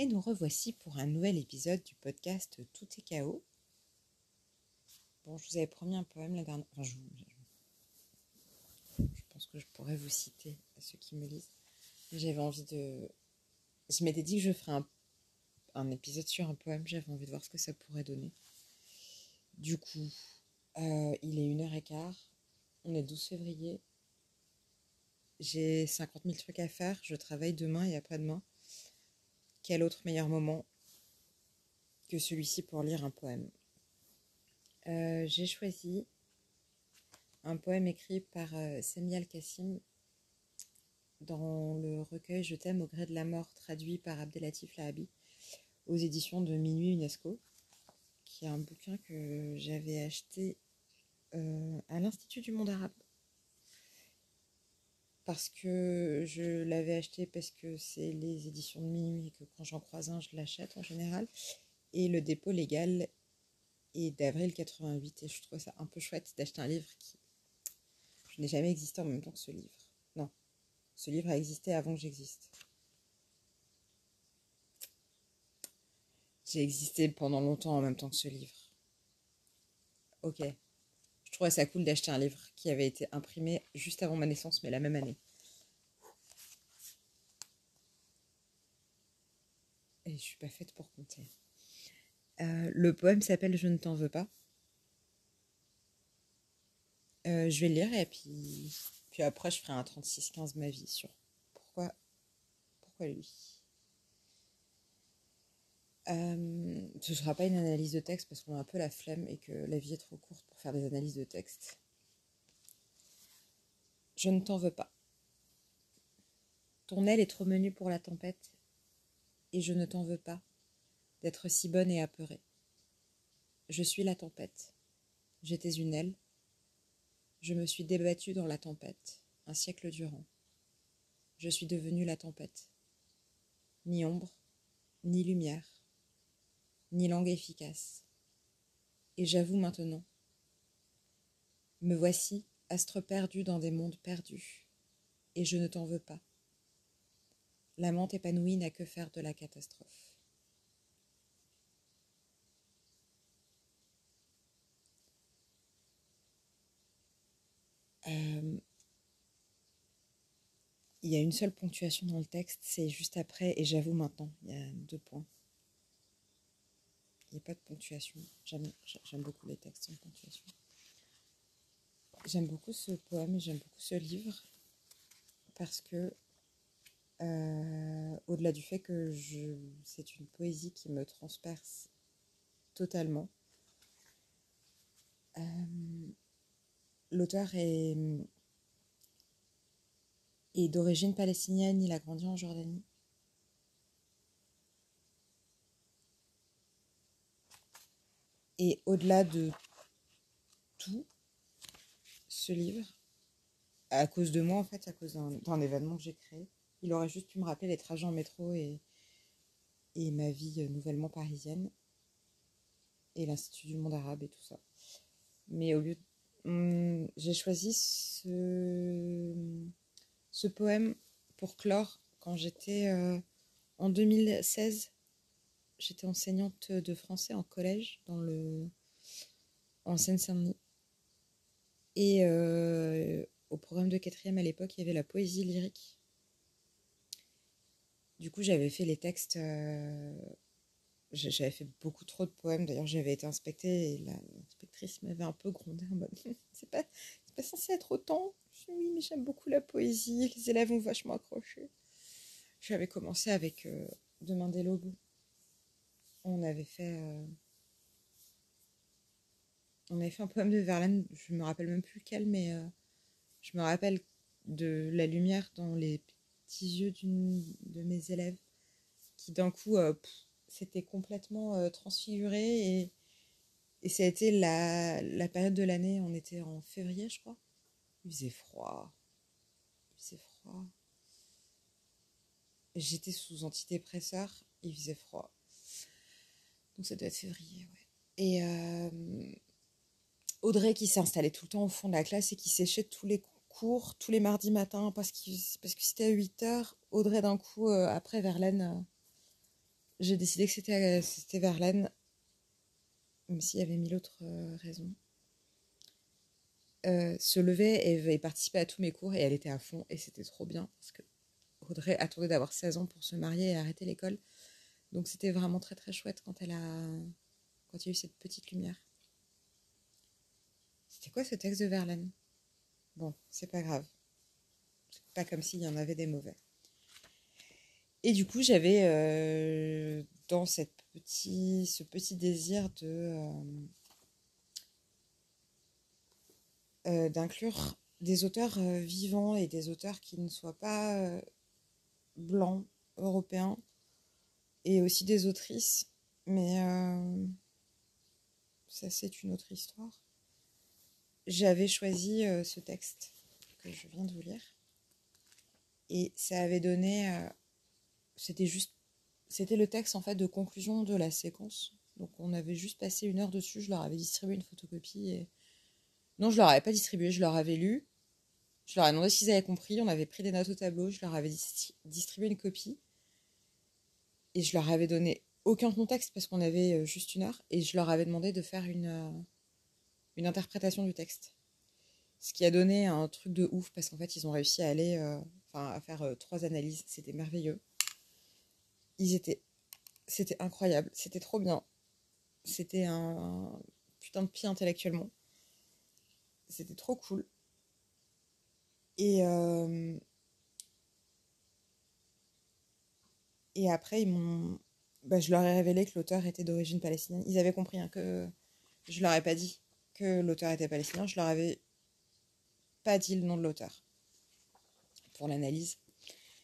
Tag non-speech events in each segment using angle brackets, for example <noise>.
Et nous revoici pour un nouvel épisode du podcast Tout est chaos. Bon, je vous avais promis un poème la dernière. Enfin, je, je pense que je pourrais vous citer à ceux qui me lisent. J'avais envie de. Je m'étais dit que je ferais un, épisode sur un poème. J'avais envie de voir ce que ça pourrait donner. Du coup, euh, il est 1h15. On est 12 février. J'ai 50 000 trucs à faire. Je travaille demain et après-demain. Quel autre meilleur moment que celui-ci pour lire un poème euh, J'ai choisi un poème écrit par euh, Sami Al-Kassim dans le recueil Je t'aime au gré de la mort, traduit par Abdelatif Lahabi aux éditions de Minuit UNESCO, qui est un bouquin que j'avais acheté euh, à l'Institut du monde arabe parce que je l'avais acheté parce que c'est les éditions de minuit et que quand j'en croise un, je l'achète en général. Et le dépôt légal est d'avril 88 et je trouve ça un peu chouette d'acheter un livre qui je n'ai jamais existé en même temps que ce livre. Non, ce livre a existé avant que j'existe. J'ai existé pendant longtemps en même temps que ce livre. Ok, trouvais ça cool d'acheter un livre qui avait été imprimé juste avant ma naissance, mais la même année. Et je suis pas faite pour compter. Euh, le poème s'appelle Je ne t'en veux pas. Euh, je vais le lire et puis, puis après je ferai un 36-15 ma vie sur pourquoi, pourquoi lui? Euh, ce ne sera pas une analyse de texte parce qu'on a un peu la flemme et que la vie est trop courte pour faire des analyses de texte. Je ne t'en veux pas. Ton aile est trop menue pour la tempête et je ne t'en veux pas d'être si bonne et apeurée. Je suis la tempête. J'étais une aile. Je me suis débattue dans la tempête, un siècle durant. Je suis devenue la tempête. Ni ombre, ni lumière ni langue efficace. Et j'avoue maintenant, me voici, astre perdu dans des mondes perdus, et je ne t'en veux pas. L'amante épanouie n'a que faire de la catastrophe. Euh, il y a une seule ponctuation dans le texte, c'est juste après, et j'avoue maintenant, il y a deux points. Il n'y a pas de ponctuation. J'aime beaucoup les textes sans ponctuation. J'aime beaucoup ce poème et j'aime beaucoup ce livre parce que, euh, au-delà du fait que c'est une poésie qui me transperce totalement, euh, l'auteur est, est d'origine palestinienne, il a grandi en Jordanie. Et au-delà de tout, ce livre, à cause de moi en fait, à cause d'un événement que j'ai créé, il aurait juste pu me rappeler les trajets en métro et, et ma vie nouvellement parisienne et l'Institut du monde arabe et tout ça. Mais au lieu hum, j'ai choisi ce, ce poème pour clore quand j'étais euh, en 2016 j'étais enseignante de français en collège dans le en Seine-Saint-Denis. Et euh, au programme de quatrième à l'époque, il y avait la poésie lyrique. Du coup, j'avais fait les textes. Euh, j'avais fait beaucoup trop de poèmes. D'ailleurs, j'avais été inspectée et l'inspectrice m'avait un peu grondé en mode <laughs> c'est pas, pas censé être autant. Je dis, oui, mais j'aime beaucoup la poésie. Les élèves ont vachement accroché. J'avais commencé avec euh, Demander l'aube on avait fait. Euh, on avait fait un poème de Verlaine, je me rappelle même plus lequel, mais euh, je me rappelle de la lumière dans les petits yeux d'une de mes élèves qui d'un coup euh, s'était complètement transfiguré et, et ça a été la, la période de l'année, on était en février je crois. Il faisait froid. Il faisait froid. J'étais sous antidépresseur, il faisait froid. Donc ça doit être février, ouais. Et euh, Audrey qui s'est installée tout le temps au fond de la classe et qui séchait tous les cours, tous les mardis matins, parce, que c'était à 8 heures. Audrey, d'un coup, euh, après Verlaine, j'ai décidé que c'était, Verlaine, même s'il y avait mille autres euh, raisons. Euh, se levait et, et participait à tous mes cours et elle était à fond et c'était trop bien parce que Audrey attendait d'avoir 16 ans pour se marier et arrêter l'école. Donc c'était vraiment très très chouette quand elle a quand il y a eu cette petite lumière. C'était quoi ce texte de Verlaine? Bon, c'est pas grave. C'est pas comme s'il y en avait des mauvais. Et du coup, j'avais euh, dans cette petit, ce petit désir de euh, euh, d'inclure des auteurs vivants et des auteurs qui ne soient pas blancs, européens, et aussi des autrices. Mais ça, c'est une autre histoire j'avais choisi euh, ce texte que je viens de vous lire. Et ça avait donné. Euh, c'était juste. C'était le texte en fait de conclusion de la séquence. Donc on avait juste passé une heure dessus. Je leur avais distribué une photocopie. Et... Non, je leur avais pas distribué, je leur avais lu. Je leur ai demandé s'ils avaient compris. On avait pris des notes au tableau. Je leur avais distribué une copie. Et je leur avais donné aucun contexte parce qu'on avait euh, juste une heure. Et je leur avais demandé de faire une une interprétation du texte. Ce qui a donné un truc de ouf parce qu'en fait, ils ont réussi à aller, euh, enfin, à faire euh, trois analyses. C'était merveilleux. Ils étaient, c'était incroyable. C'était trop bien. C'était un, putain de pied intellectuellement. C'était trop cool. Et, euh, et après, ils m'ont, bah, je leur ai révélé que l'auteur était d'origine palestinienne. Ils avaient compris hein, que je leur ai pas dit que l'auteur était palestinien, je leur avais pas dit le nom de l'auteur pour l'analyse.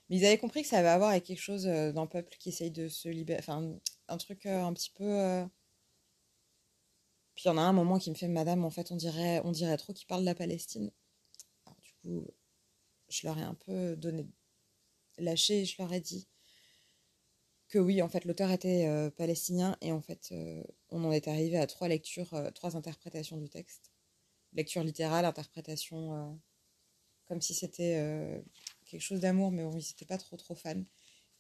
Mais ils avaient compris que ça avait à voir avec quelque chose euh, d'un peuple qui essaye de se libérer. Enfin, un truc euh, un petit peu. Euh, puis il y en a un moment qui me fait Madame, en fait, on dirait, on dirait trop qu'il parle de la Palestine. Du coup, je leur ai un peu donné. lâché, je leur ai dit oui, en fait, l'auteur était euh, palestinien et en fait, euh, on en est arrivé à trois lectures, euh, trois interprétations du texte. Lecture littérale, interprétation comme si c'était quelque chose d'amour, mais bon, ils n'étaient pas trop trop fans,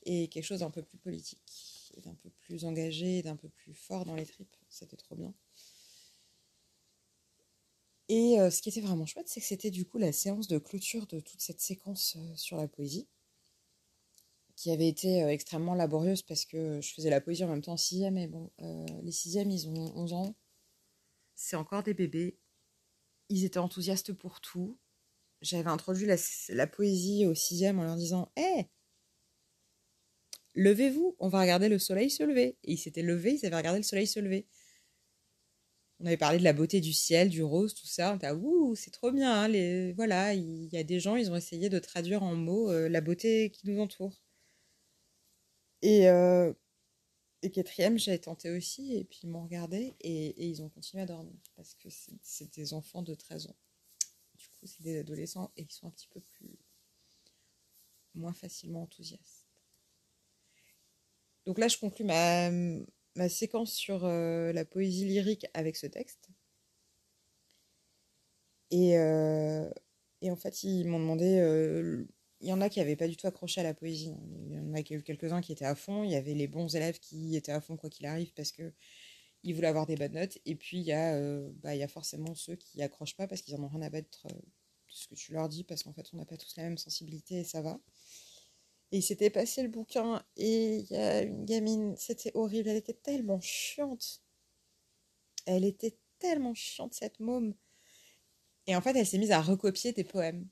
et quelque chose d'un peu plus politique, d'un peu plus engagé, d'un peu plus fort dans les tripes. C'était trop bien. Et ce qui était vraiment chouette, c'est que c'était du coup la séance de clôture de toute cette séquence sur la poésie qui avait été euh, extrêmement laborieuse parce que je faisais la poésie en même temps en sixième, mais bon, euh, les sixièmes, ils ont 11 ans, c'est encore des bébés, ils étaient enthousiastes pour tout. J'avais introduit la, poésie au sixième en leur disant Hé Levez-vous, on va regarder le soleil se lever. Et ils s'étaient levés, ils avaient regardé le soleil se lever. On avait parlé de la beauté du ciel, du rose, tout ça. On était ouh, c'est trop bien. Hein, les... Voilà, il y a des gens, ils ont essayé de traduire en mots euh, la beauté qui nous entoure. Et, euh, et quatrième, j'ai tenté aussi, et puis ils m'ont regardé, et, ils ont continué à dormir, parce que c'est des enfants de 13 ans. Du coup, c'est des adolescents, et ils sont un petit peu plus. moins facilement enthousiastes. Donc là, je conclus ma, ma séquence sur euh, la poésie lyrique avec ce texte. Et, euh, et en fait, ils m'ont demandé il y en a qui n'avaient pas du tout accroché à la poésie. Il y en a quelques-uns qui étaient à fond. Il y avait les bons élèves qui étaient à fond quoi qu'il arrive parce que ils voulaient avoir des bonnes notes. Et puis il y a, euh, bah, forcément ceux qui accrochent pas parce qu'ils en ont rien à battre euh, de ce que tu leur dis parce qu'en fait on n'a pas tous la même sensibilité et ça va. Et il s'était passé le bouquin et il y a une gamine, c'était horrible, elle était tellement chiante. Elle était tellement chiante cette môme. Et en fait elle s'est mise à recopier des poèmes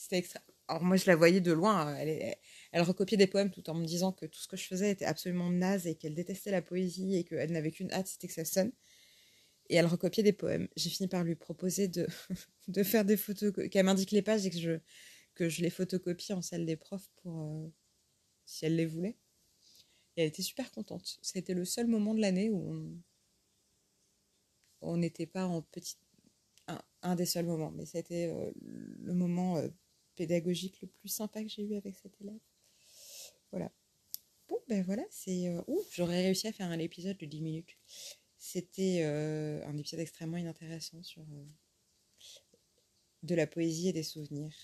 c'était extra... Alors moi, je la voyais de loin. Elle, elle, recopiait des poèmes tout en me disant que tout ce que je faisais était absolument naze et qu'elle détestait la poésie et qu'elle n'avait qu'une hâte, c'était que ça sonne. Et elle recopiait des poèmes. J'ai fini par lui proposer de, <laughs> de faire des photos, qu'elle m'indique les pages et que je, que je les photocopie en salle des profs pour euh, si elle les voulait. Et elle était super contente. C'était le seul moment de l'année où on n'était pas en petite. Un, des seuls moments, mais c'était euh, le moment euh, pédagogique le plus sympa que j'ai eu avec cet élève. Voilà. Bon, ben voilà, c'est... Ouh, j'aurais réussi à faire un épisode de 10 minutes. C'était euh, un épisode extrêmement inintéressant sur euh, de la poésie et des souvenirs.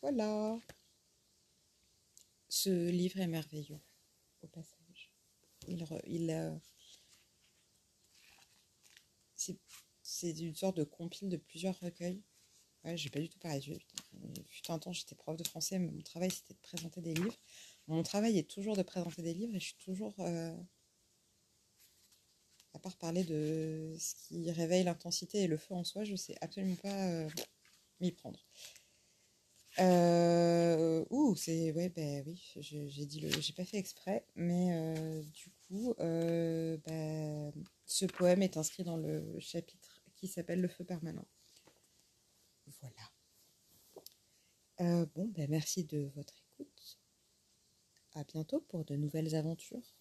Voilà. Ce livre est merveilleux. au passage. Il, il, euh, c'est, c'est une sorte de compile de plusieurs recueils. Ouais, j'ai pas du tout pareil. Un temps, j'étais prof de français, mais mon travail c'était de présenter des livres. Mon travail est toujours de présenter des livres et je suis toujours. euh, à part parler de ce qui réveille l'intensité et le feu en soi, je sais absolument pas euh, m'y prendre. Euh, ouh, c'est ouais, ben oui, j'ai dit le, j'ai pas fait exprès, mais du coup, ben, ce poème est inscrit dans le chapitre qui s'appelle Le feu permanent. Voilà. Euh, bon, ben merci de votre écoute. À bientôt pour de nouvelles aventures.